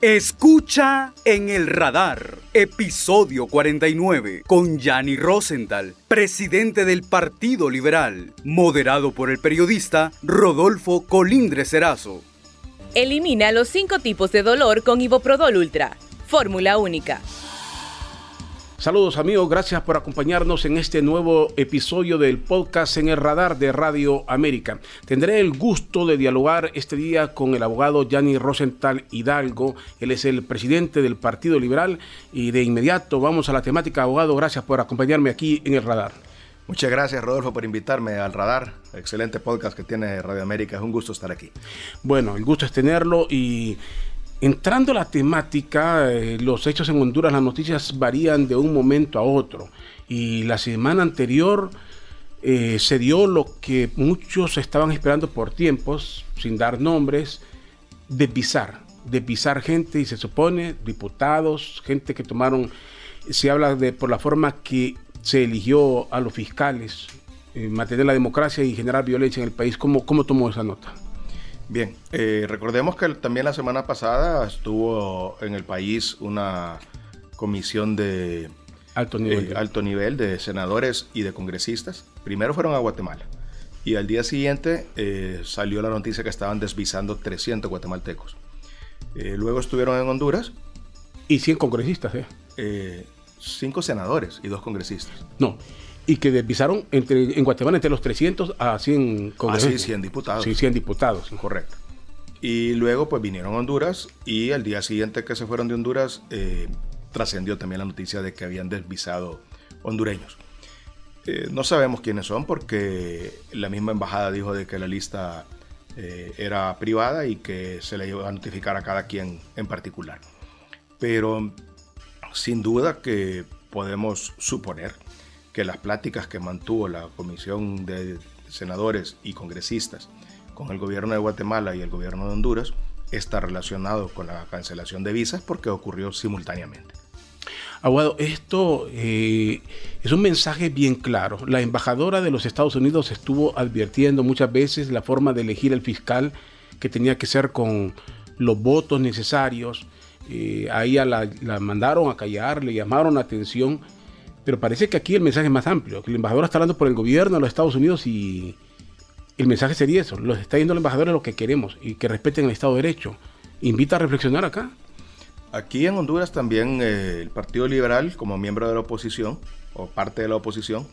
Escucha en el radar, episodio 49, con Gianni Rosenthal, presidente del Partido Liberal, moderado por el periodista Rodolfo Colindre Serazo. Elimina los cinco tipos de dolor con Iboprodol Ultra, fórmula única. Saludos amigos, gracias por acompañarnos en este nuevo episodio del podcast en el radar de Radio América. Tendré el gusto de dialogar este día con el abogado Gianni Rosenthal Hidalgo. Él es el presidente del Partido Liberal y de inmediato vamos a la temática. Abogado, gracias por acompañarme aquí en el radar. Muchas gracias Rodolfo por invitarme al radar. Excelente podcast que tiene Radio América. Es un gusto estar aquí. Bueno, el gusto es tenerlo y Entrando a la temática, eh, los hechos en Honduras, las noticias varían de un momento a otro. Y la semana anterior eh, se dio lo que muchos estaban esperando por tiempos, sin dar nombres, de pisar, de pisar gente y se supone diputados, gente que tomaron, se habla de por la forma que se eligió a los fiscales, mantener la democracia y generar violencia en el país. ¿Cómo, cómo tomó esa nota? Bien, eh, recordemos que también la semana pasada estuvo en el país una comisión de alto nivel, eh, alto nivel de senadores y de congresistas. Primero fueron a Guatemala y al día siguiente eh, salió la noticia que estaban desvisando 300 guatemaltecos. luego estuvieron en Honduras. Y 100 congresistas, ¿eh? cinco senadores y dos congresistas. No, y que desvisaron entre, en Guatemala entre los 300 a 100 congresistas. Ah, 100 diputados. Sí, 100 diputados. Correcto. Y luego pues vinieron a Honduras y al día siguiente que se fueron de Honduras eh, trascendió también la noticia de que habían desvisado hondureños. Eh, no sabemos quiénes son porque la misma embajada dijo de que la lista eh, era privada y que se le iba a notificar a cada quien en particular. Pero sin duda que podemos suponer que las pláticas que mantuvo la Comisión de Senadores y Congresistas con el gobierno de Guatemala y el gobierno de Honduras está relacionado con la cancelación de visas porque ocurrió simultáneamente. Aguado, esto eh, es un mensaje bien claro. La embajadora de los Estados Unidos estuvo advirtiendo muchas veces la forma de elegir el fiscal que tenía que ser con los votos necesarios. Eh, ahí la, la mandaron a callar, le llamaron la atención pero parece que aquí el mensaje es más amplio, que el embajador está hablando por el gobierno de los Estados Unidos y el mensaje sería eso, los está yendo el embajador a lo que queremos y que respeten el Estado de Derecho. Invita a reflexionar acá. Aquí en Honduras también eh, el Partido Liberal, como miembro de la oposición, o parte de la oposición,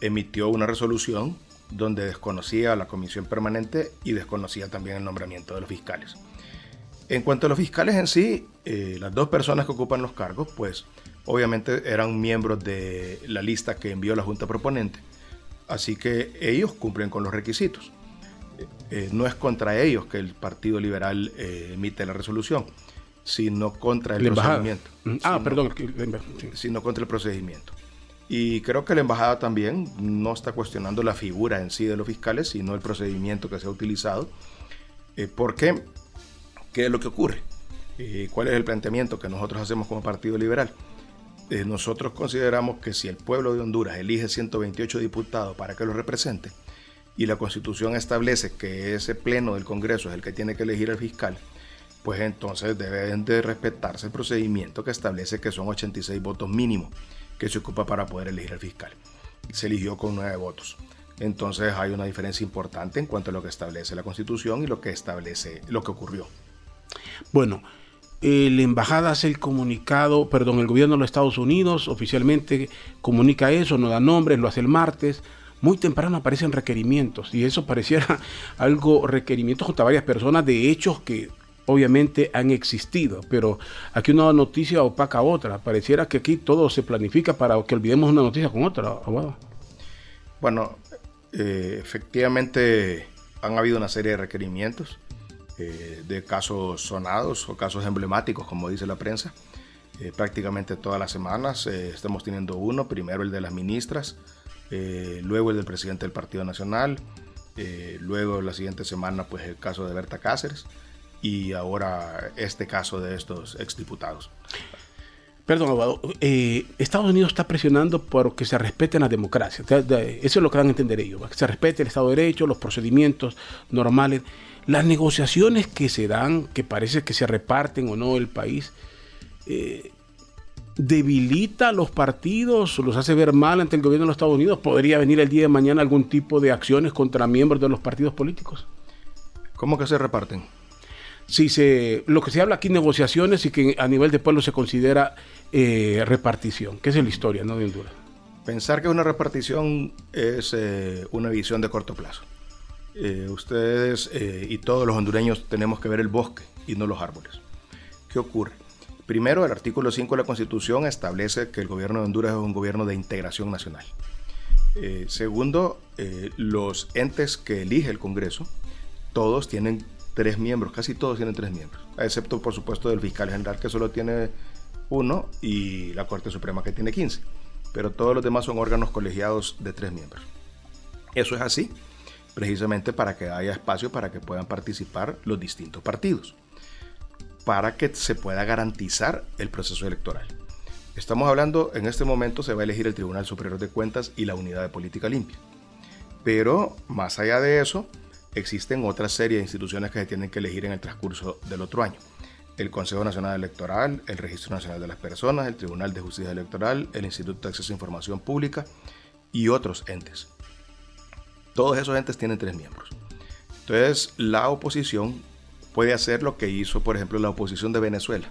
emitió una resolución donde desconocía a la comisión permanente y desconocía también el nombramiento de los fiscales. En cuanto a los fiscales en sí, eh, las dos personas que ocupan los cargos, pues obviamente eran miembros de la lista que envió la Junta Proponente, así que ellos cumplen con los requisitos. Eh, eh, no es contra ellos que el Partido Liberal eh, emite la resolución, sino contra el procedimiento. Mm, ah, perdón. Sino contra el procedimiento. Y creo que la embajada también no está cuestionando la figura en sí de los fiscales, sino el procedimiento que se ha utilizado. ¿Por qué? ¿Qué es lo que ocurre? ¿Cuál es el planteamiento que nosotros hacemos como Partido Liberal? Eh, nosotros consideramos que si el pueblo de Honduras elige 128 diputados para que los represente y la constitución establece que ese pleno del Congreso es el que tiene que elegir al fiscal, pues entonces deben de respetarse el procedimiento que establece que son 86 votos mínimos que se ocupa para poder elegir al fiscal. Se eligió con 9 votos. Entonces hay una diferencia importante en cuanto a lo que establece la Constitución y lo que establece lo que ocurrió. Bueno, la embajada hace el comunicado, perdón, el gobierno de los Estados Unidos oficialmente comunica eso, no da nombres, lo hace el martes. Muy temprano aparecen requerimientos y eso pareciera algo, requerimientos contra varias personas de hechos que obviamente han existido, pero aquí una noticia opaca a otra. Pareciera que aquí todo se planifica para que olvidemos una noticia con otra, Bueno, eh, efectivamente han habido una serie de requerimientos eh, de casos sonados o casos emblemáticos, como dice la prensa. Eh, prácticamente todas las semanas eh, estamos teniendo uno, primero el de las ministras, luego el del presidente del Partido Nacional, luego la siguiente semana pues el caso de Berta Cáceres y ahora este caso de estos exdiputados. Perdón, abogado. Eh, Estados Unidos está presionando por que se respeten las democracias. Eso es lo que van a entender ellos. Que se respete el Estado de Derecho, los procedimientos normales. Las negociaciones que se dan, que parece que se reparten o no el país, eh, debilita a los partidos, los hace ver mal ante el gobierno de los Estados Unidos. ¿Podría venir el día de mañana algún tipo de acciones contra miembros de los partidos políticos? ¿Cómo que se reparten? Si se, lo que se habla aquí, negociaciones y que a nivel de pueblo se considera eh, repartición, que es la historia ¿no? de Honduras. Pensar que una repartición es eh, una visión de corto plazo. Eh, ustedes y todos los hondureños tenemos que ver el bosque y no los árboles. ¿Qué ocurre? Primero, el artículo 5 de la Constitución establece que el gobierno de Honduras es un gobierno de integración nacional. segundo, los entes que elige el Congreso, todos tienen tres miembros, casi todos tienen tres miembros, excepto por supuesto del fiscal general que solo tiene uno y la Corte Suprema que tiene 15. Pero todos los demás son órganos colegiados de tres miembros. Eso es así, precisamente para que haya espacio para que puedan participar los distintos partidos, para que se pueda garantizar el proceso electoral. Estamos hablando, en este momento se va a elegir el Tribunal Superior de Cuentas y la Unidad de Política Limpia. Pero más allá de eso, existen otra serie de instituciones que se tienen que elegir en el transcurso del otro año el Consejo Nacional Electoral, el Registro Nacional de las Personas, el Tribunal de Justicia Electoral, el Instituto de Acceso a Información Pública y otros entes. Todos esos entes tienen tres miembros. Entonces, la oposición puede hacer lo que hizo, por ejemplo, la oposición de Venezuela.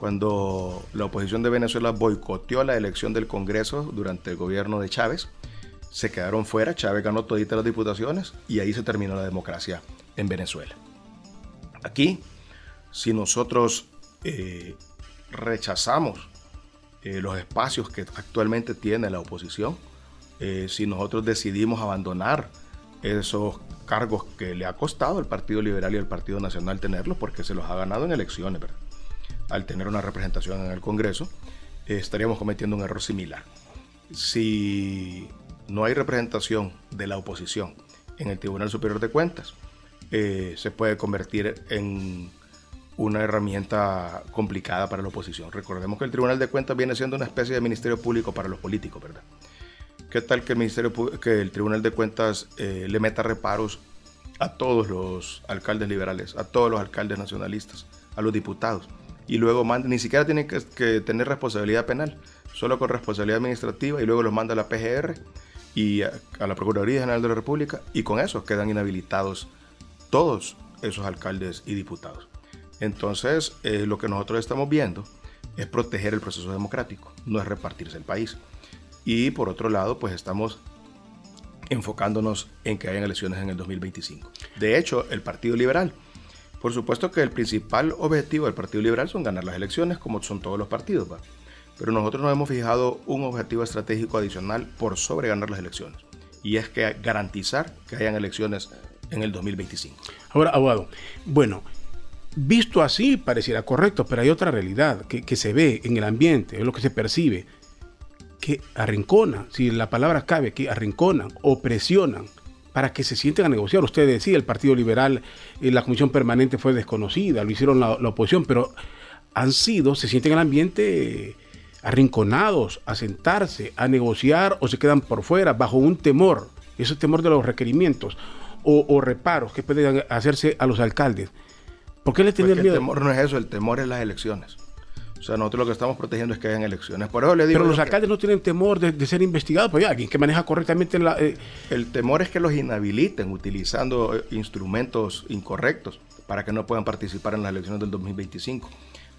Cuando la oposición de Venezuela boicoteó la elección del Congreso durante el gobierno de Chávez, se quedaron fuera, Chávez ganó toditas las diputaciones y ahí se terminó la democracia en Venezuela. Aquí si nosotros eh, rechazamos eh, los espacios que actualmente tiene la oposición, eh, si nosotros decidimos abandonar esos cargos que le ha costado al Partido Liberal y al Partido Nacional tenerlos, porque se los ha ganado en elecciones, al tener una representación en el Congreso, estaríamos cometiendo un error similar. Si no hay representación de la oposición en el Tribunal Superior de Cuentas, se puede convertir en una herramienta complicada para la oposición. Recordemos que el Tribunal de Cuentas viene siendo una especie de ministerio público para los políticos, ¿verdad? ¿Qué tal que el, ministerio, que el Tribunal de Cuentas eh, le meta reparos a todos los alcaldes liberales, a todos los alcaldes nacionalistas, a los diputados? Y luego manda, ni siquiera tienen que, tener responsabilidad penal, solo con responsabilidad administrativa y luego los manda a la PGR y a, la Procuraduría General de la República y con eso quedan inhabilitados todos esos alcaldes y diputados. Entonces, eh, lo que nosotros estamos viendo es proteger el proceso democrático, no es repartirse el país. Y por otro lado, pues estamos enfocándonos en que hayan elecciones en el 2025. De hecho, el Partido Liberal, por supuesto que el principal objetivo del Partido Liberal son ganar las elecciones, como son todos los partidos, pero nosotros nos hemos fijado un objetivo estratégico adicional por sobre ganar las elecciones, y es que garantizar que hayan elecciones en el 2025. Ahora, abogado, bueno, Visto así pareciera correcto, pero hay otra realidad que, se ve en el ambiente, es lo que se percibe, que arrincona, si la palabra cabe, que arrinconan o presionan para que se sienten a negociar. Usted decía, el Partido Liberal, eh, la Comisión Permanente fue desconocida, lo hicieron la, oposición, pero han sido, se sienten en el ambiente arrinconados a sentarse, a negociar o se quedan por fuera bajo un temor, ese temor de los requerimientos o, o reparos que pueden hacerse a los alcaldes. ¿Por qué le tiene miedo? El temor no es eso, el temor es las elecciones. O sea, nosotros lo que estamos protegiendo es que hayan elecciones. Por eso le digo Pero los alcaldes no tienen temor de, ser investigados, pues ya, alguien que maneja correctamente la... Eh, el temor es que los inhabiliten utilizando eh, instrumentos incorrectos para que no puedan participar en las elecciones del 2025.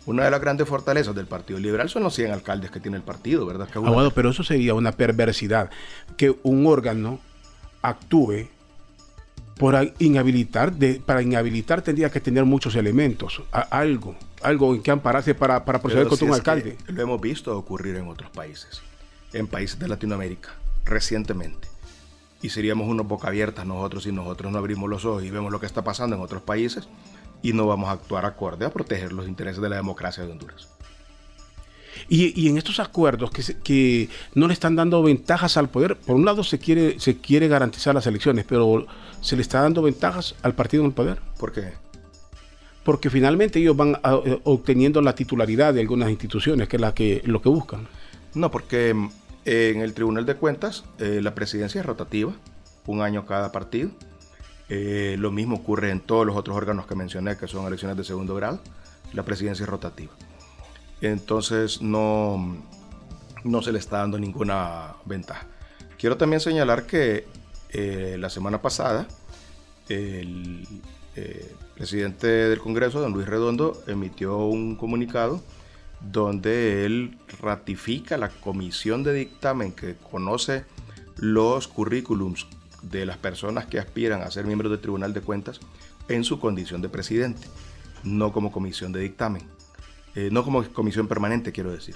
Una de las grandes fortalezas del Partido Liberal son los 100 alcaldes que tiene el partido, ¿verdad? Que pero eso sería una perversidad, que un órgano actúe por inhabilitar, de, para inhabilitar tendría que tener muchos elementos, algo, algo en que ampararse para, para proceder contra un alcalde. Lo hemos visto ocurrir en otros países, en países de Latinoamérica, recientemente. Y seríamos unos boca abiertas nosotros si nosotros no abrimos los ojos y vemos lo que está pasando en otros países y no vamos a actuar acorde a proteger los intereses de la democracia de Honduras. Y, en estos acuerdos que, que, no le están dando ventajas al poder, por un lado se quiere, se quiere garantizar las elecciones, pero se le está dando ventajas al partido en el poder. ¿Por qué? Porque finalmente ellos van eh, obteniendo la titularidad de algunas instituciones, que es la que, lo que buscan. No, porque mm, en el Tribunal de Cuentas eh, la presidencia es rotativa, un año cada partido. Eh, lo mismo ocurre en todos los otros órganos que mencioné, que son elecciones de segundo grado. La presidencia es rotativa. Entonces no, no se le está dando ninguna ventaja. Quiero también señalar que la semana pasada el eh, presidente del Congreso, don Luis Redondo, emitió un comunicado donde él ratifica la comisión de dictamen que conoce los currículums de las personas que aspiran a ser miembros del Tribunal de Cuentas en su condición de presidente, no como comisión de dictamen, eh, no como comisión permanente, quiero decir.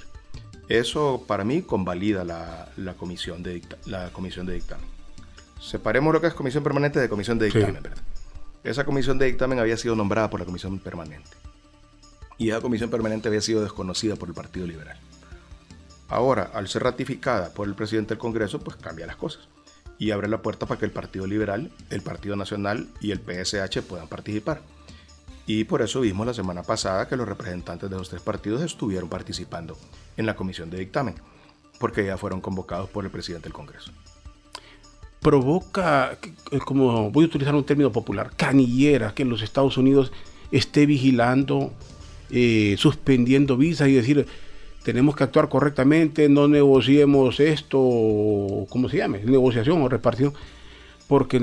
Eso para mí convalida la, comisión, de la comisión de dictamen. Separemos lo que es comisión permanente de comisión de dictamen, ¿verdad? Esa comisión de dictamen había sido nombrada por la comisión permanente. Y esa comisión permanente había sido desconocida por el Partido Liberal. Ahora, al ser ratificada por el presidente del Congreso, pues cambia las cosas. Y abre la puerta para que el Partido Liberal, el Partido Nacional y el PSH puedan participar. Y por eso vimos la semana pasada que los representantes de los tres partidos estuvieron participando en la comisión de dictamen, porque ya fueron convocados por el presidente del Congreso provoca, como voy a utilizar un término popular, canillera, que los Estados Unidos esté vigilando, eh, suspendiendo visas y decir, tenemos que actuar correctamente, no negociemos esto, ¿cómo se llame? Negociación o repartición, porque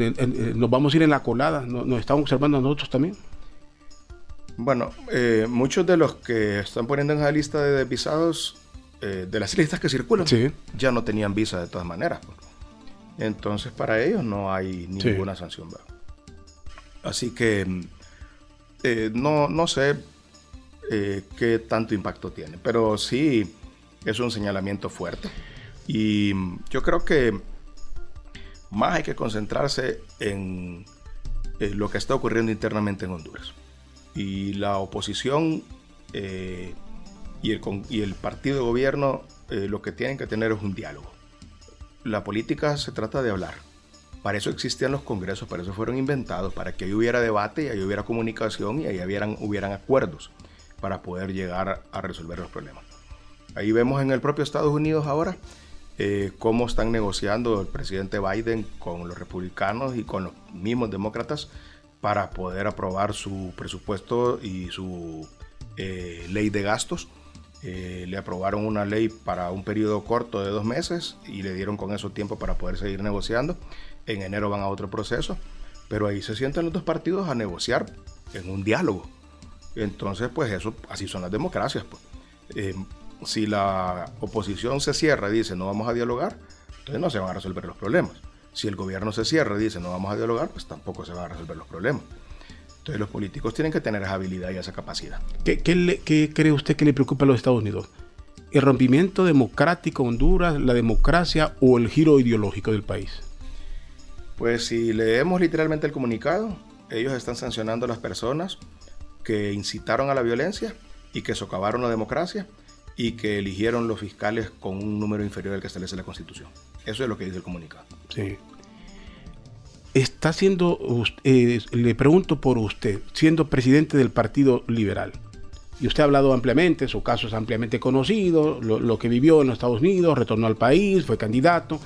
nos vamos a ir en la colada, nos, están observando a nosotros también. Bueno, eh, muchos de los que están poniendo en la lista de visados, eh, de las listas que circulan, ya no tenían visa de todas maneras. Entonces para ellos no hay ninguna sanción. Así que mm, eh, no, no sé eh, qué tanto impacto tiene, pero sí es un señalamiento fuerte. Y mm, yo creo que más hay que concentrarse en lo que está ocurriendo internamente en Honduras. Y la oposición eh, y, el, y, el, partido de gobierno lo que tienen que tener es un diálogo la política se trata de hablar. Para eso existían los congresos, para eso fueron inventados, para que ahí hubiera debate y ahí hubiera comunicación y ahí hubieran, hubieran acuerdos para poder llegar a resolver los problemas. Ahí vemos en el propio Estados Unidos ahora eh, cómo están negociando el presidente Biden con los republicanos y con los mismos demócratas para poder aprobar su presupuesto y su eh, ley de gastos eh, le aprobaron una ley para un periodo corto de dos meses y le dieron con eso tiempo para poder seguir negociando. En enero van a otro proceso, pero ahí se sientan los dos partidos a negociar en un diálogo. Entonces, pues eso, así son las democracias. Pues. Eh, si la oposición se cierra y dice no vamos a dialogar, entonces no se van a resolver los problemas. Si el gobierno se cierra y dice no vamos a dialogar, pues tampoco se van a resolver los problemas. Entonces los políticos tienen que tener esa habilidad y esa capacidad. ¿Qué, cree usted que le preocupa a los Estados Unidos? ¿El rompimiento democrático de Honduras, la democracia o el giro ideológico del país? Pues si leemos literalmente el comunicado, ellos están sancionando a las personas que incitaron a la violencia y que socavaron la democracia y que eligieron los fiscales con un número inferior al que establece la Constitución. Eso es lo que dice el comunicado. Sí está siendo, eh, le pregunto por usted, siendo presidente del Partido Liberal, y usted ha hablado ampliamente, su caso es ampliamente conocido, lo, que vivió en los Estados Unidos, retornó al país, fue candidato,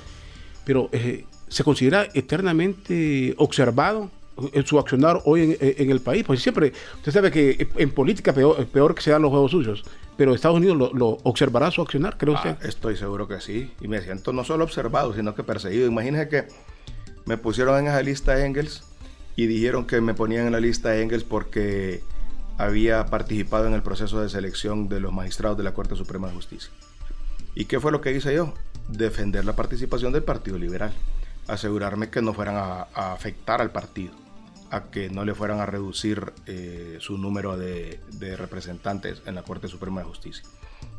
pero eh, ¿se considera eternamente observado en su accionar hoy en, el país? Pues siempre, usted sabe que en política peor, peor que se dan los juegos suyos, pero Estados Unidos lo, observará su accionar, creo usted. Ah, estoy seguro que sí, y me siento no solo observado, sino que perseguido. Imagínese que me pusieron en esa lista Engels y dijeron que me ponían en la lista Engels porque había participado en el proceso de selección de los magistrados de la Corte Suprema de Justicia. ¿Y qué fue lo que hice yo? Defender la participación del Partido Liberal, asegurarme que no fueran a, afectar al partido, a que no le fueran a reducir eh, su número de, de representantes en la Corte Suprema de Justicia.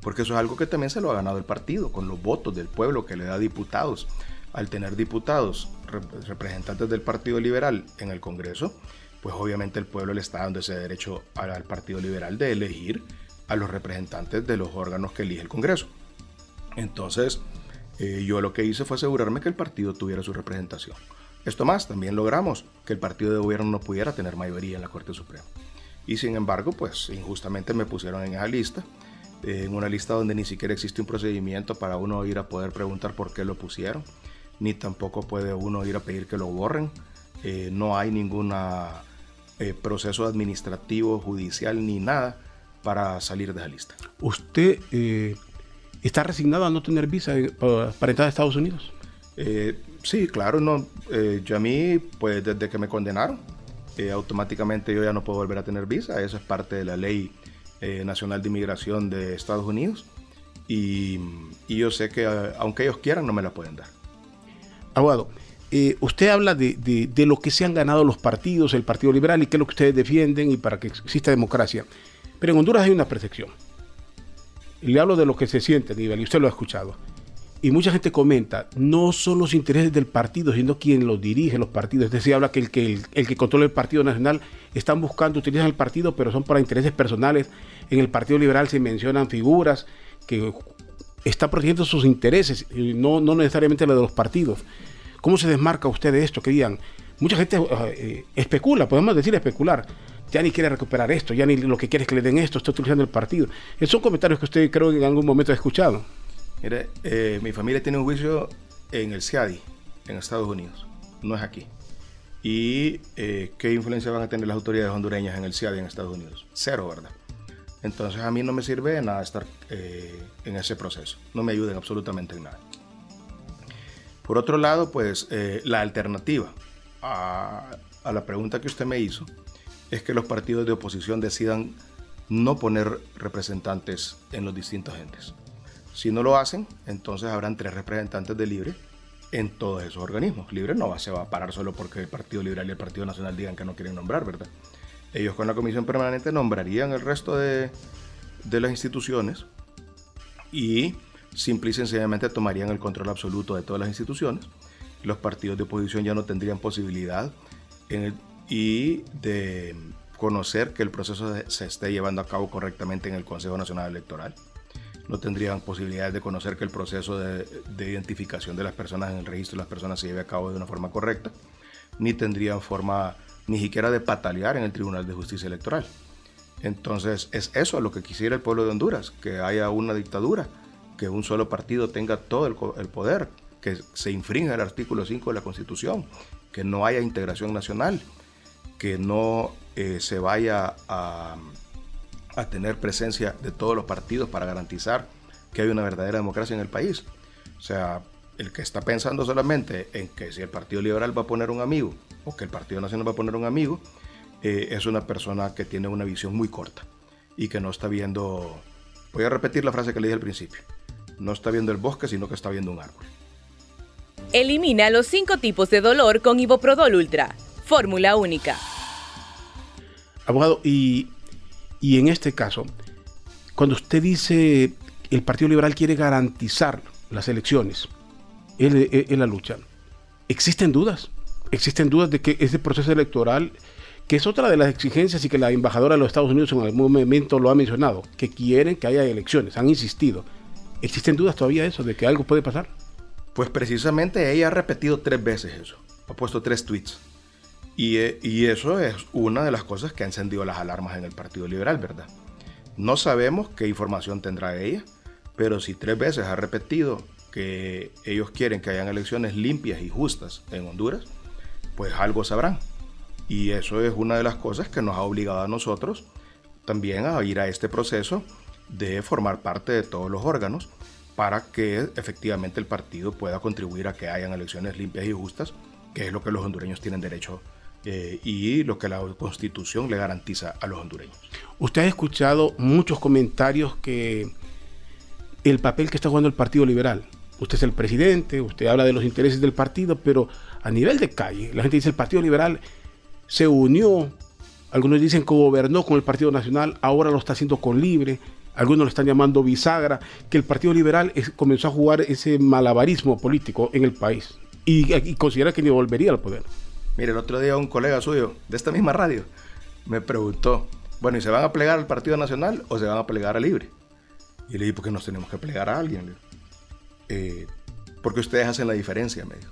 Porque eso es algo que también se lo ha ganado el partido, con los votos del pueblo que le da diputados al tener diputados, representantes del Partido Liberal en el Congreso, pues obviamente el pueblo le está dando ese derecho al Partido Liberal de elegir a los representantes de los órganos que elige el Congreso. Entonces, eh, yo lo que hice fue asegurarme que el partido tuviera su representación. Esto más, también logramos que el partido de gobierno no pudiera tener mayoría en la Corte Suprema. Y sin embargo, pues injustamente me pusieron en esa lista, en una lista donde ni siquiera existe un procedimiento para uno ir a poder preguntar por qué lo pusieron, ni tampoco puede uno ir a pedir que lo borren. Eh, no hay ningún eh, proceso administrativo, judicial, ni nada para salir de esa lista. ¿Usted eh, está resignado a no tener visa para entrar a Estados Unidos? sí, claro, no. yo a mí, pues desde que me condenaron, automáticamente yo ya no puedo volver a tener visa. Eso es parte de la ley nacional de inmigración de Estados Unidos. Y, y yo sé que aunque ellos quieran, no me la pueden dar. Abogado, eh, usted habla de, lo que se han ganado los partidos, el Partido Liberal y qué es lo que ustedes defienden y para que exista democracia. Pero en Honduras hay una percepción. Le hablo de lo que se siente nivel, y usted lo ha escuchado. Y mucha gente comenta, no son los intereses del partido, sino quien los dirige, los partidos. Es decir, habla que el que, el, que controla el Partido Nacional están buscando, utilizan el partido, pero son para intereses personales. En el Partido Liberal se mencionan figuras que están protegiendo sus intereses, no, no necesariamente los de los partidos. ¿Cómo se desmarca usted de esto? Que digan, mucha gente eh, especula, podemos decir especular. Ya ni quiere recuperar esto, ya ni lo que quiere es que le den esto, está utilizando el partido. Esos son comentarios que usted creo que en algún momento ha escuchado. Mire, eh, mi familia tiene un juicio en el CIADI, en Estados Unidos, no es aquí. ¿Y eh, qué influencia van a tener las autoridades hondureñas en el CIADI en Estados Unidos? Cero, ¿verdad? Entonces a mí no me sirve de nada estar en ese proceso. No me absolutamente en nada. Por otro lado, pues eh, la alternativa a, la pregunta que usted me hizo es que los partidos de oposición decidan no poner representantes en los distintos entes. Si no lo hacen, entonces habrán tres representantes de Libre en todos esos organismos. Libre no va, se va a parar solo porque el Partido Liberal y el Partido Nacional digan que no quieren nombrar, ¿verdad? Ellos con la comisión permanente nombrarían el resto de, de las instituciones y simple y sencillamente tomarían el control absoluto de todas las instituciones. Los partidos de oposición ya no tendrían posibilidad y de conocer que el proceso se esté llevando a cabo correctamente en el Consejo Nacional Electoral. No tendrían posibilidad de conocer que el proceso de, identificación de las personas en el registro de las personas se lleve a cabo de una forma correcta, ni tendrían forma ni siquiera de patalear en el Tribunal de Justicia Electoral. Entonces es eso lo que quisiera el pueblo de Honduras, que haya una dictadura que un solo partido tenga todo el, poder, que se infrinja el artículo 5 de la Constitución, que no haya integración nacional, que no eh, se vaya a, a, tener presencia de todos los partidos para garantizar que hay una verdadera democracia en el país. O sea, el que está pensando solamente en que si el Partido Liberal va a poner un amigo o que el Partido Nacional va a poner un amigo, eh, es una persona que tiene una visión muy corta y que no está viendo... Voy a repetir la frase que le dije al principio no está viendo el bosque, sino que está viendo un árbol. Elimina los cinco tipos de dolor con Iboprodol Ultra. Fórmula única. Abogado, y, en este caso, cuando usted dice el Partido Liberal quiere garantizar las elecciones en, la lucha, ¿existen dudas? ¿Existen dudas de que ese proceso electoral, que es otra de las exigencias y que la embajadora de los Estados Unidos en algún momento lo ha mencionado, que quieren que haya elecciones, han insistido? ¿Existen dudas todavía de eso, de que algo puede pasar? Pues precisamente ella ha repetido tres veces eso, ha puesto tres tweets. Y, eh, y, eso es una de las cosas que ha encendido las alarmas en el Partido Liberal, ¿verdad? No sabemos qué información tendrá ella, pero si tres veces ha repetido que ellos quieren que hayan elecciones limpias y justas en Honduras, pues algo sabrán. Y eso es una de las cosas que nos ha obligado a nosotros también a ir a este proceso de formar parte de todos los órganos para que efectivamente el partido pueda contribuir a que hayan elecciones limpias y justas, que es lo que los hondureños tienen derecho eh, y lo que la constitución le garantiza a los hondureños. Usted ha escuchado muchos comentarios que el papel que está jugando el Partido Liberal, usted es el presidente, usted habla de los intereses del partido, pero a nivel de calle, la gente dice el Partido Liberal se unió, algunos dicen que gobernó con el Partido Nacional, ahora lo está haciendo con Libre, algunos lo están llamando bisagra, que el Partido Liberal comenzó a jugar ese malabarismo político en el país y, considera que ni volvería al poder. Mire, el otro día un colega suyo de esta misma radio me preguntó, bueno, ¿y se van a plegar al Partido Nacional o se van a plegar a Libre? Y le dije, ¿por qué nos tenemos que plegar a alguien? Eh, porque ustedes hacen la diferencia, me dijo.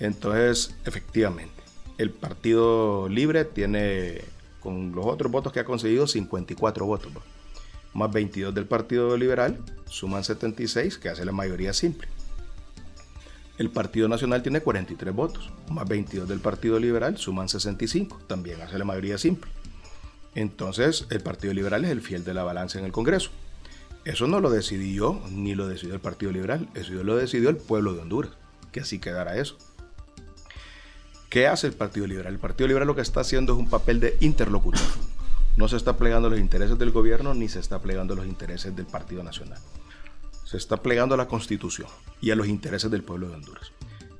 Entonces, efectivamente, el Partido Libre tiene con los otros votos que ha conseguido, 54 votos. Más 22 del Partido Liberal, suman 76, que hace la mayoría simple. El Partido Nacional tiene 43 votos, más 22 del Partido Liberal, suman 65, también hace la mayoría simple. Entonces, el Partido Liberal es el fiel de la balanza en el Congreso. Eso no lo decidí yo, ni lo decidió el Partido Liberal, eso lo decidió el pueblo de Honduras, que así quedara eso. ¿Qué hace el Partido Liberal? El Partido Liberal lo que está haciendo es un papel de interlocutor. No se está plegando a los intereses del gobierno ni se está plegando a los intereses del Partido Nacional. Se está plegando a la Constitución y a los intereses del pueblo de Honduras.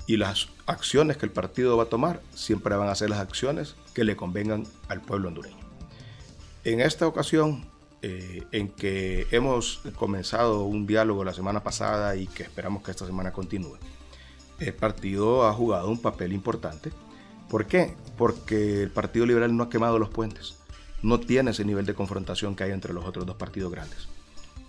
Y las acciones que el partido va a tomar siempre van a ser las acciones que le convengan al pueblo hondureño. En esta ocasión, eh, en que hemos comenzado un diálogo la semana pasada y que esperamos que esta semana continúe, el partido ha jugado un papel importante. ¿Por qué? Porque el Partido Liberal no ha quemado los puentes. No tiene ese nivel de confrontación que hay entre los otros dos partidos grandes.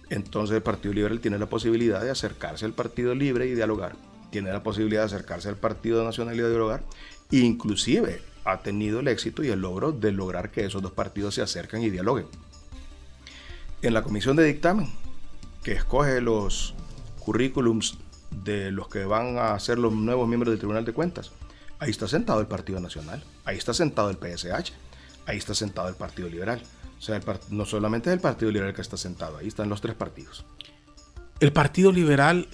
Entonces el Partido Liberal tiene la posibilidad de acercarse al Partido Libre y dialogar. Tiene la posibilidad de acercarse al Partido Nacional y dialogar. Inclusive ha tenido el éxito y el logro de lograr que esos dos partidos se acerquen y dialoguen. En la comisión de dictamen, que escoge los currículums de los que van a ser los nuevos miembros del Tribunal de Cuentas. Ahí está sentado el Partido Nacional, ahí está sentado el PSH, ahí está sentado el Partido Liberal. O sea, no solamente es el Partido Liberal que está sentado, ahí están los tres partidos. ¿El Partido Liberal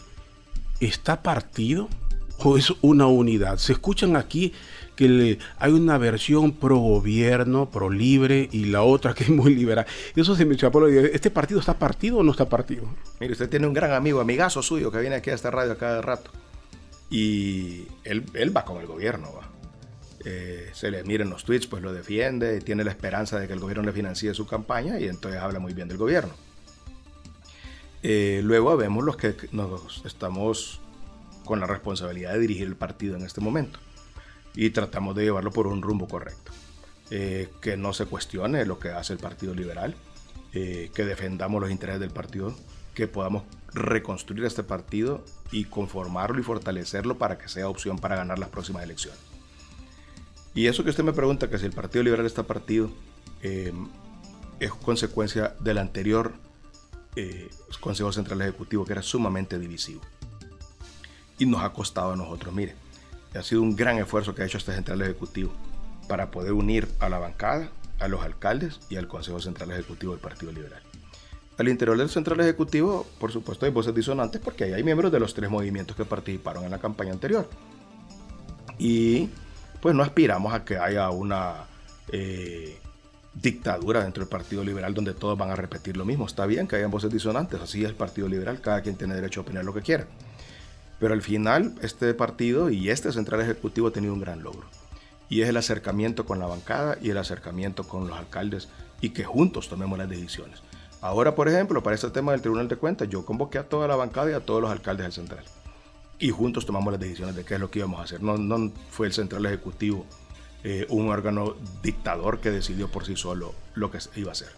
está partido o es una unidad? Se escuchan aquí que hay una versión pro gobierno, pro libre y la otra que es muy liberal. Eso se me echó ¿Este partido está partido o no está partido? Mire, usted tiene un gran amigo, amigazo suyo, que viene aquí a esta radio cada rato. Y él, va con el gobierno. Eh, se le miren los tweets, pues lo defiende, tiene la esperanza de que el gobierno le financie su campaña y entonces habla muy bien del gobierno. Eh, luego vemos los que nos estamos con la responsabilidad de dirigir el partido en este momento y tratamos de llevarlo por un rumbo correcto. Eh, que no se cuestione lo que hace el Partido Liberal, eh, que defendamos los intereses del partido, que podamos reconstruir este partido y conformarlo y fortalecerlo para que sea opción para ganar las próximas elecciones. Y eso que usted me pregunta, que si el Partido Liberal está partido, eh, es consecuencia del anterior Consejo Central Ejecutivo, que era sumamente divisivo. Y nos ha costado a nosotros, mire, ha sido un gran esfuerzo que ha hecho este Central Ejecutivo para poder unir a la bancada, a los alcaldes y al Consejo Central Ejecutivo del Partido Liberal. Al interior del Central Ejecutivo, por supuesto, hay voces disonantes porque ahí hay miembros de los tres movimientos que participaron en la campaña anterior. Y pues no aspiramos a que haya una eh, dictadura dentro del Partido Liberal donde todos van a repetir lo mismo. Está bien que haya voces disonantes, así es el Partido Liberal, cada quien tiene derecho a opinar lo que quiera. Pero al final, este partido y este central ejecutivo ha tenido un gran logro. Y es el acercamiento con la bancada y el acercamiento con los alcaldes y que juntos tomemos las decisiones. Ahora, por ejemplo, para este tema del Tribunal de Cuentas, yo convoqué a toda la bancada y a todos los alcaldes del central. Y juntos tomamos las decisiones de qué es lo que íbamos a hacer. No, fue el central ejecutivo eh, un órgano dictador que decidió por sí solo lo que iba a hacer.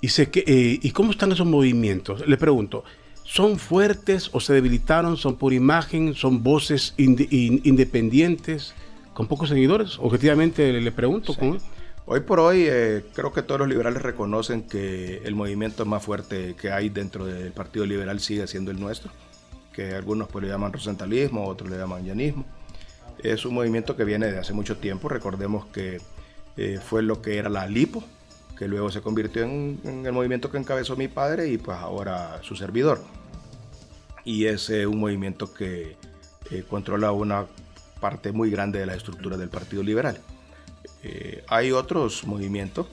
¿Y, sé que, eh, ¿Y cómo están esos movimientos? Le pregunto, ¿Son fuertes o se debilitaron? ¿Son por imagen? ¿Son voces independientes con pocos seguidores? Objetivamente le, pregunto. Hoy por hoy eh, creo que todos los liberales reconocen que el movimiento más fuerte que hay dentro del Partido Liberal sigue siendo el nuestro, que algunos pues le llaman rosentalismo, otros le llaman llanismo. Es un movimiento que viene de hace mucho tiempo. Recordemos que eh, fue lo que era la LIPO, que luego se convirtió en, en, el movimiento que encabezó mi padre y pues ahora su servidor y es eh, un movimiento que eh, controla una parte muy grande de la estructura del Partido Liberal. Eh, hay otros movimientos,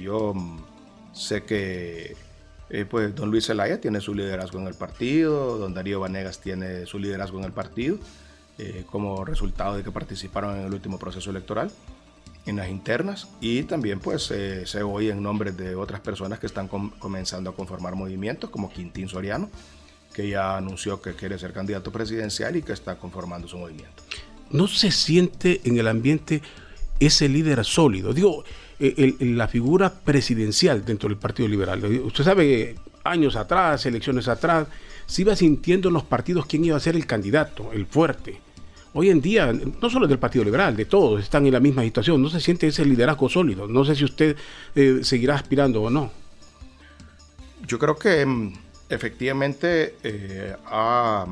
yo mm, sé que pues don Luis Zelaya tiene su liderazgo en el partido, don Darío Vanegas tiene su liderazgo en el partido, como resultado de que participaron en el último proceso electoral en las internas y también pues se oye en nombre de otras personas que están comenzando a conformar movimientos como Quintín Soriano, que ya anunció que quiere ser candidato presidencial y que está conformando su movimiento. ¿No se siente en el ambiente ese líder sólido? Digo, eh, la figura presidencial dentro del Partido Liberal. Usted sabe, años atrás, elecciones atrás, se iba sintiendo en los partidos quién iba a ser el candidato, el fuerte. hoy en día, no solo del Partido Liberal, de todos, están en la misma situación. No se siente ese liderazgo sólido. No sé si usted eh, seguirá aspirando o no. Yo creo que mm, efectivamente eh, ha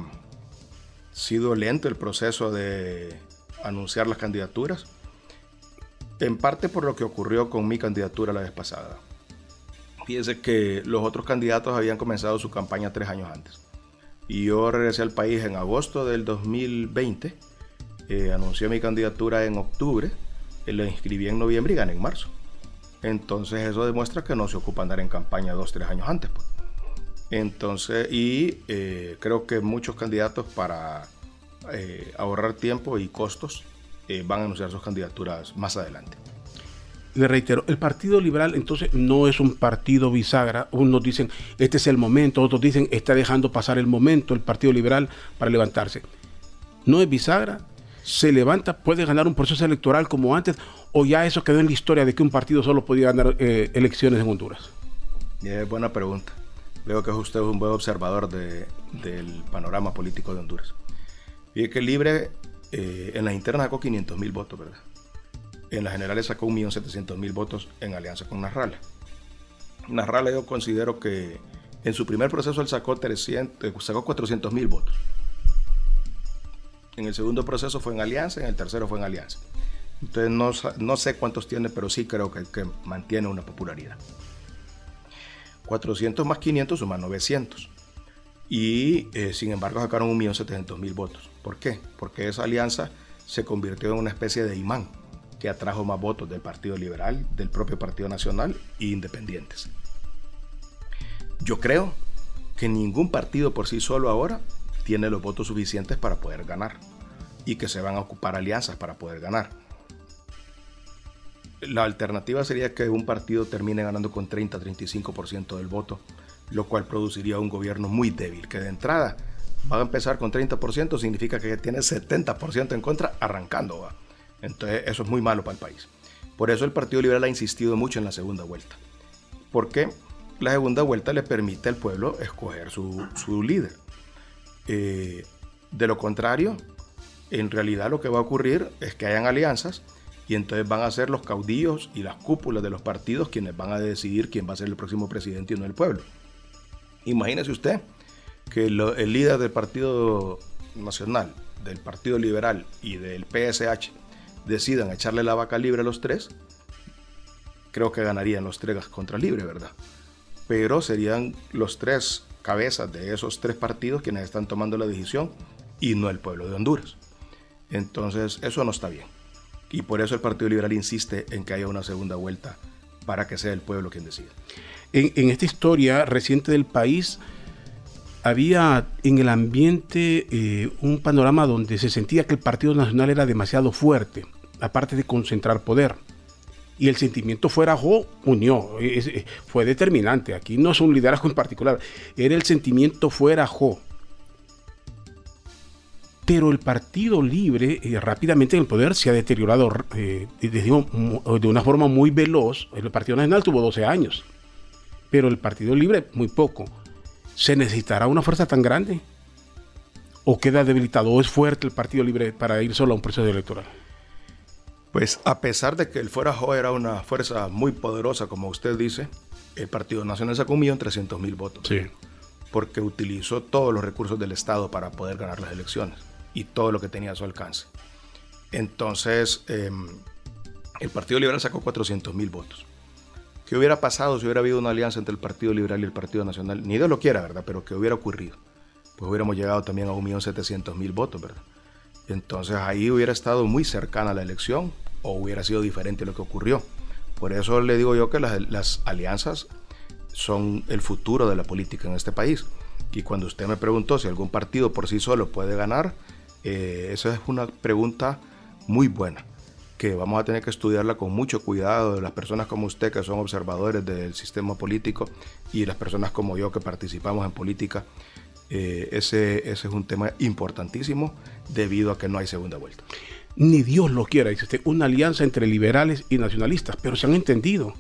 sido lento el proceso de anunciar las candidaturas, en parte por lo que ocurrió con mi candidatura la vez pasada. Fíjese que los otros candidatos habían comenzado su campaña tres años antes. Y yo regresé al país en agosto del 2020, eh, anuncié mi candidatura en octubre, eh, lo inscribí en noviembre y gané en marzo. Entonces eso demuestra que no se ocupa andar en campaña dos, tres años antes. Pues. Entonces, y eh, creo que muchos candidatos para eh, ahorrar tiempo y costos eh, van a anunciar sus candidaturas más adelante. Le reitero, el Partido Liberal entonces no es un partido bisagra. Unos dicen, este es el momento, otros dicen, está dejando pasar el momento el Partido Liberal para levantarse. No es bisagra, se levanta, puede ganar un proceso electoral como antes, o ya eso quedó en la historia de que un partido solo podía ganar elecciones en Honduras. Es buena pregunta. Veo que usted es un buen observador del panorama político de Honduras. Y que Libre eh, en las internas sacó 500 mil votos, ¿verdad? En las generales sacó 1.700.000 votos en alianza con Narrala. Narrala yo considero que en su primer proceso él sacó, 300, eh, sacó 400 mil votos. En el segundo proceso fue en alianza, en el tercero fue en alianza. Entonces no, no sé cuántos tiene, pero sí creo que mantiene una popularidad. 400 más 500 suman 900. Y eh, sin embargo sacaron 1.700.000 votos. ¿Por qué? Porque esa alianza se convirtió en una especie de imán que atrajo más votos del Partido Liberal, del propio Partido Nacional e independientes. Yo creo que ningún partido por sí solo ahora tiene los votos suficientes para poder ganar y que se van a ocupar alianzas para poder ganar la alternativa sería que un partido termine ganando con 30-35% del voto, lo cual produciría un gobierno muy débil, que de entrada va a empezar con 30%, significa que tiene 70% en contra arrancando. Entonces eso es muy malo para el país. Por eso el Partido Liberal ha insistido mucho en la segunda vuelta. Porque la segunda vuelta le permite al pueblo escoger su, líder. Eh, de lo contrario, en realidad lo que va a ocurrir es que hayan alianzas y entonces van a ser los caudillos y las cúpulas de los partidos quienes van a decidir quién va a ser el próximo presidente y no el pueblo. Imagínese usted que el líder del Partido Nacional, del Partido Liberal y del PSH decidan echarle la vaca libre a los tres, creo que ganarían los tres contra libre, ¿verdad? Pero serían los tres cabezas de esos tres partidos quienes están tomando la decisión y no el pueblo de Honduras. Entonces, eso no está bien. Y por eso el Partido Liberal insiste en que haya una segunda vuelta para que sea el pueblo quien decida. En, esta historia reciente del país, había en el ambiente eh, un panorama donde se sentía que el Partido Nacional era demasiado fuerte, aparte de concentrar poder. Y el sentimiento fuera Jo unió, fue determinante. Aquí no es un liderazgo en particular, era el sentimiento fuera Jo pero el Partido Libre eh, rápidamente en el poder se ha deteriorado eh, de una forma muy veloz. El Partido Nacional tuvo 12 años, pero el Partido Libre muy poco. ¿Se necesitará una fuerza tan grande? ¿O queda debilitado? ¿O es fuerte el Partido Libre para ir solo a un proceso electoral? Pues a pesar de que el Fuera Jo era una fuerza muy poderosa, como usted dice, el Partido Nacional sacó un millón trescientos mil votos. Sí. Porque utilizó todos los recursos del Estado para poder ganar las elecciones y todo lo que tenía a su alcance. Entonces, em, el Partido Liberal sacó 400 mil votos. ¿Qué hubiera pasado si hubiera habido una alianza entre el Partido Liberal y el Partido Nacional? Ni Dios lo quiera, ¿verdad? Pero ¿qué hubiera ocurrido? Pues hubiéramos llegado también a 1.700.000 votos, ¿verdad? Entonces ahí hubiera estado muy cercana la elección o hubiera sido diferente lo que ocurrió. Por eso le digo yo que las, las alianzas son el futuro de la política en este país. Y cuando usted me preguntó si algún partido por sí solo puede ganar, eh, esa es una pregunta muy buena que vamos a tener que estudiarla con mucho cuidado de las personas como usted que son observadores del sistema político y las personas como yo que participamos en política. Eh, ese, ese es un tema importantísimo debido a que no hay segunda vuelta. Ni Dios lo quiera, dice usted, una alianza entre liberales y nacionalistas, pero se han entendido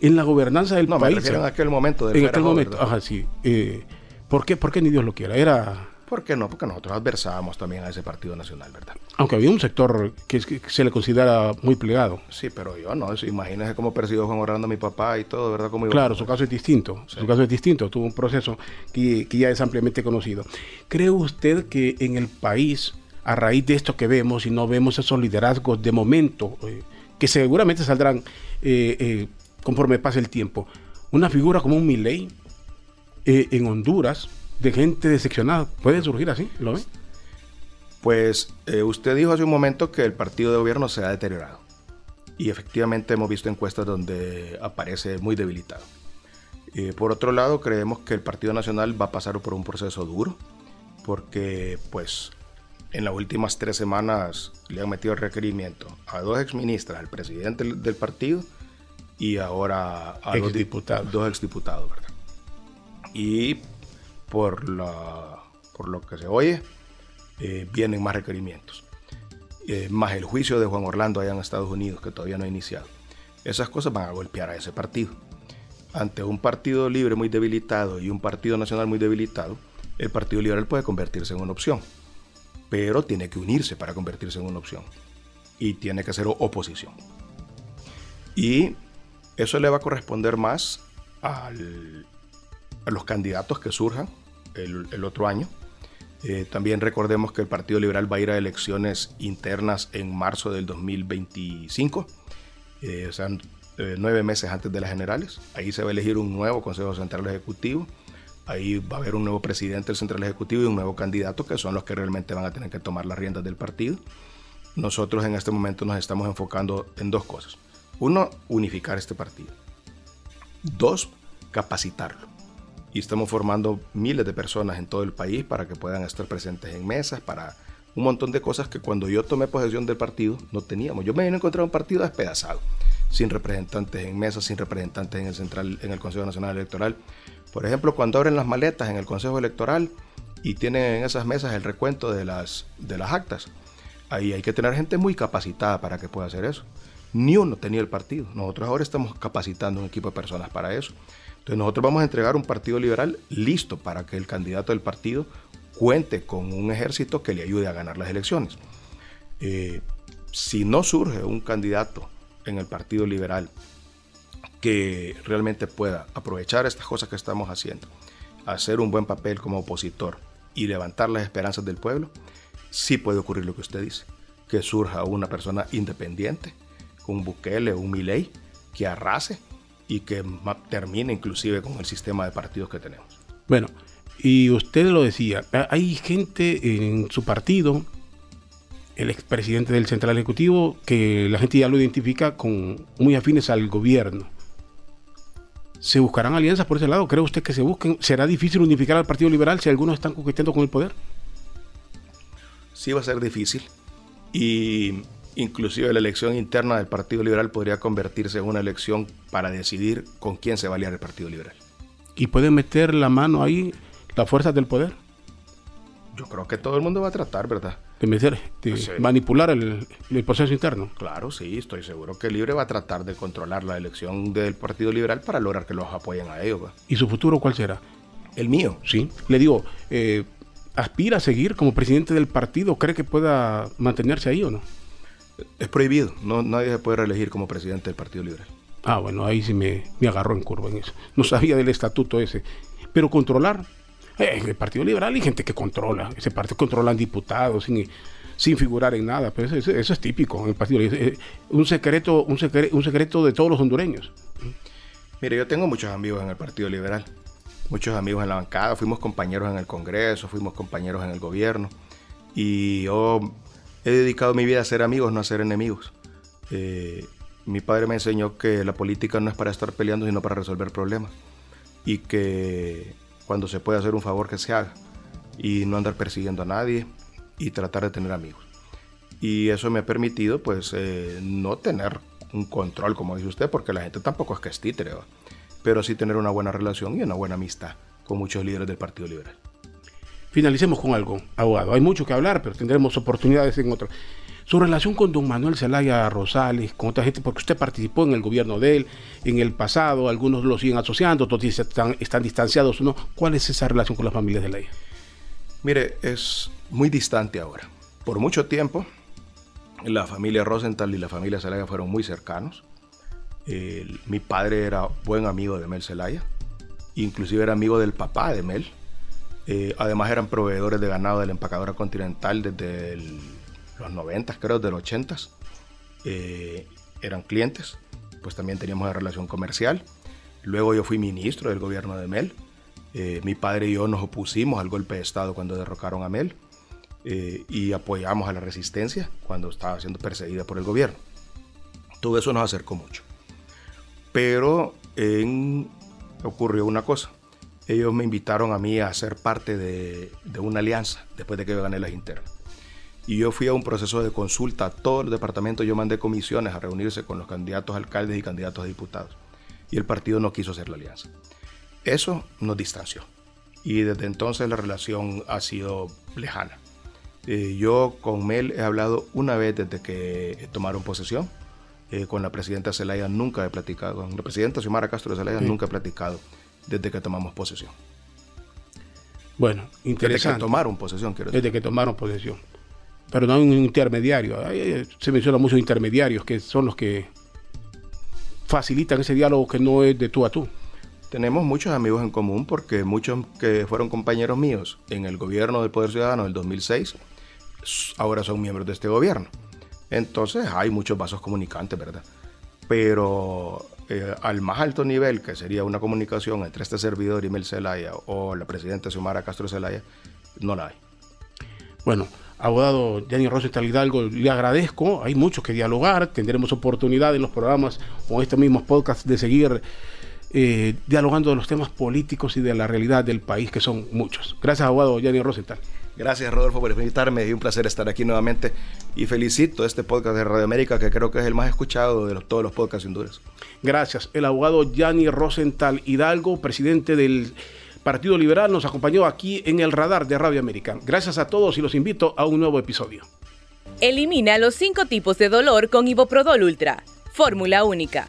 en la gobernanza del país. en aquel momento. en aquel momento, ajá, sí. Eh, ¿por, qué, ¿Por qué ni Dios lo quiera? Era ¿Por qué no? Porque nosotros adversábamos también a ese Partido Nacional, ¿verdad? Aunque había un sector que, se le considera muy plegado. Sí, pero yo no. Imagínese cómo persiguió Juan Orlando a mi papá y todo, ¿verdad? claro, su caso es distinto. Su caso es distinto. Tuvo un proceso que, ya es ampliamente conocido. ¿Cree usted que en el país, a raíz de esto que vemos y no vemos esos liderazgos de momento, eh, que seguramente saldrán eh, eh, conforme pase el tiempo, una figura como un Milley en Honduras, de gente decepcionada. ¿Puede surgir así? ¿Lo ve? Pues eh, usted dijo hace un momento que el partido de gobierno se ha deteriorado. Y efectivamente hemos visto encuestas donde aparece muy debilitado. Eh, por otro lado, creemos que el Partido Nacional va a pasar por un proceso duro, porque pues en las últimas tres semanas le han metido requerimiento a dos exministras, al presidente del partido y ahora a dos, diputados. dos exdiputados. ¿verdad? Y por, lo que se oye, eh, vienen más requerimientos. Eh, más el juicio de Juan Orlando allá en Estados Unidos, que todavía no ha iniciado. Esas cosas van a golpear a ese partido. Ante un partido libre muy debilitado y un partido nacional muy debilitado, el Partido Liberal puede convertirse en una opción, pero tiene que unirse para convertirse en una opción y tiene que ser oposición. Y eso le va a corresponder más a los candidatos que surjan el, otro año. Eh, también recordemos que el Partido Liberal va a ir a elecciones internas en marzo del 2025, eh, o sea, eh, nueve meses antes de las generales. Ahí se va a elegir un nuevo Consejo Central Ejecutivo. Ahí va a haber un nuevo presidente del Central Ejecutivo y un nuevo candidato que son los que realmente van a tener que tomar las riendas del partido. Nosotros en este momento nos estamos enfocando en dos cosas. Uno, unificar este partido. Dos, capacitarlo y estamos formando miles de personas en todo el país para que puedan estar presentes en mesas, para un montón de cosas que cuando yo tomé posesión del partido no teníamos. Yo me vine a encontrar un partido despedazado, sin representantes en mesas, sin representantes en el central, en el Consejo Nacional Electoral. Por ejemplo, cuando abren las maletas en el Consejo Electoral y tienen en esas mesas el recuento de las, de las actas, ahí hay que tener gente muy capacitada para que pueda hacer eso. Ni uno tenía el partido. Nosotros ahora estamos capacitando un equipo de personas para eso. Entonces nosotros vamos a entregar un partido liberal listo para que el candidato del partido cuente con un ejército que le ayude a ganar las elecciones. Eh, si no surge un candidato en el Partido Liberal que realmente pueda aprovechar estas cosas que estamos haciendo, hacer un buen papel como opositor y levantar las esperanzas del pueblo, sí puede ocurrir lo que usted dice, que surja una persona independiente, un Bukele un Milei, que arrase y que termine inclusive con el sistema de partidos que tenemos. Bueno, y usted lo decía, hay gente en su partido, el expresidente del Central Ejecutivo, que la gente ya lo identifica con muy afines al gobierno. ¿Se buscarán alianzas por ese lado? ¿Cree usted que se busquen? ¿Será difícil unificar al Partido Liberal si algunos están coqueteando con el poder? Sí va a ser difícil. Y Inclusive la elección interna del Partido Liberal podría convertirse en una elección para decidir con quién se va a aliar el Partido Liberal. ¿Y pueden meter la mano ahí las fuerzas del poder? Yo creo que todo el mundo va a tratar, ¿verdad? De, meter, de manipular el, proceso interno. Claro, sí, estoy seguro que Libre va a tratar de controlar la elección del Partido Liberal para lograr que los apoyen a ellos. ¿Y su futuro cuál será? El mío. Sí. Le digo, eh, ¿aspira a seguir como presidente del partido? ¿Cree que pueda mantenerse ahí o no? Es prohibido, no, nadie se puede reelegir como presidente del Partido Liberal. Ah, bueno, ahí sí me, me agarró en curva en eso. No sabía del estatuto ese. Pero controlar, eh, el Partido Liberal hay gente que controla, ese partido controlan diputados sin, sin figurar en nada, pero eso, es típico en el Partido Liberal. Eh, un secreto, un, secreto, un secreto de todos los hondureños. Mire, yo tengo muchos amigos en el Partido Liberal, muchos amigos en la bancada, fuimos compañeros en el Congreso, fuimos compañeros en el gobierno, y yo he dedicado mi vida a ser amigos, no a ser enemigos. Eh, mi padre me enseñó que la política no es para estar peleando, sino para resolver problemas. Y que cuando se puede hacer un favor, que se haga. Y no andar persiguiendo a nadie y tratar de tener amigos. Y eso me ha permitido, pues, eh, no tener un control, como dice usted, porque la gente tampoco es que es títere, pero sí tener una buena relación y una buena amistad con muchos líderes del Partido Liberal. Finalicemos con algo, abogado. Hay mucho que hablar, pero tendremos oportunidades en otro. Su relación con don Manuel Zelaya Rosales, con otra gente, porque usted participó en el gobierno de él en el pasado, algunos lo siguen asociando, otros están, están distanciados, ¿no? ¿Cuál es esa relación con las familias de Zelaya? Mire, es muy distante ahora. Por mucho tiempo, la familia Rosenthal y la familia Zelaya fueron muy cercanos. mi padre era buen amigo de Mel Zelaya, inclusive era amigo del papá de Mel. Eh, además eran proveedores de ganado de la empacadora continental desde los 90, creo, los 80. Eh, eran clientes, pues también teníamos una relación comercial. Luego yo fui ministro del gobierno de Mel. Eh, mi padre y yo nos opusimos al golpe de Estado cuando derrocaron a Mel y apoyamos a la resistencia cuando estaba siendo perseguida por el gobierno. Todo eso nos acercó mucho. Pero ocurrió una cosa ellos me invitaron a mí a ser parte de, una alianza después de que yo gané las internas. Y yo fui a un proceso de consulta a todo el departamento, yo mandé comisiones a reunirse con los candidatos alcaldes y candidatos a diputados. Y el partido no quiso hacer la alianza. Eso nos distanció. Y desde entonces la relación ha sido lejana. Eh, yo con Mel he hablado una vez desde que tomaron posesión. Eh, con la presidenta Zelaya nunca he platicado. Con la presidenta Xiomara Castro de Zelaya nunca he platicado desde que tomamos posesión. Bueno, interesante. Desde que tomaron posesión, quiero decir. Desde que tomaron posesión. Pero no hay un intermediario. Se menciona muchos intermediarios que son los que facilitan ese diálogo que no es de tú a tú. Tenemos muchos amigos en común porque muchos que fueron compañeros míos en el gobierno del Poder Ciudadano del 2006 ahora son miembros de este gobierno. Entonces hay muchos vasos comunicantes, ¿verdad? Pero eh, al más alto nivel, que sería una comunicación entre este servidor y Mel Zelaya o la presidenta Xiomara Castro Zelaya, no la hay. Bueno, abogado Yanni Rosenthal Hidalgo, le agradezco. Hay mucho que dialogar. Tendremos oportunidad en los programas o estos mismos podcasts de seguir eh, dialogando de los temas políticos y de la realidad del país, que son muchos. Gracias, abogado Yanni Rosenthal. Gracias, Rodolfo, por invitarme y un placer estar aquí nuevamente. Y felicito este podcast de Radio América, que creo que es el más escuchado de todos los podcasts Honduras. Gracias. El abogado Yanni Rosenthal Hidalgo, presidente del Partido Liberal, nos acompañó aquí en el radar de Radio América. Gracias a todos y los invito a un nuevo episodio. Elimina los cinco tipos de dolor con Iboprodol Ultra. Fórmula única.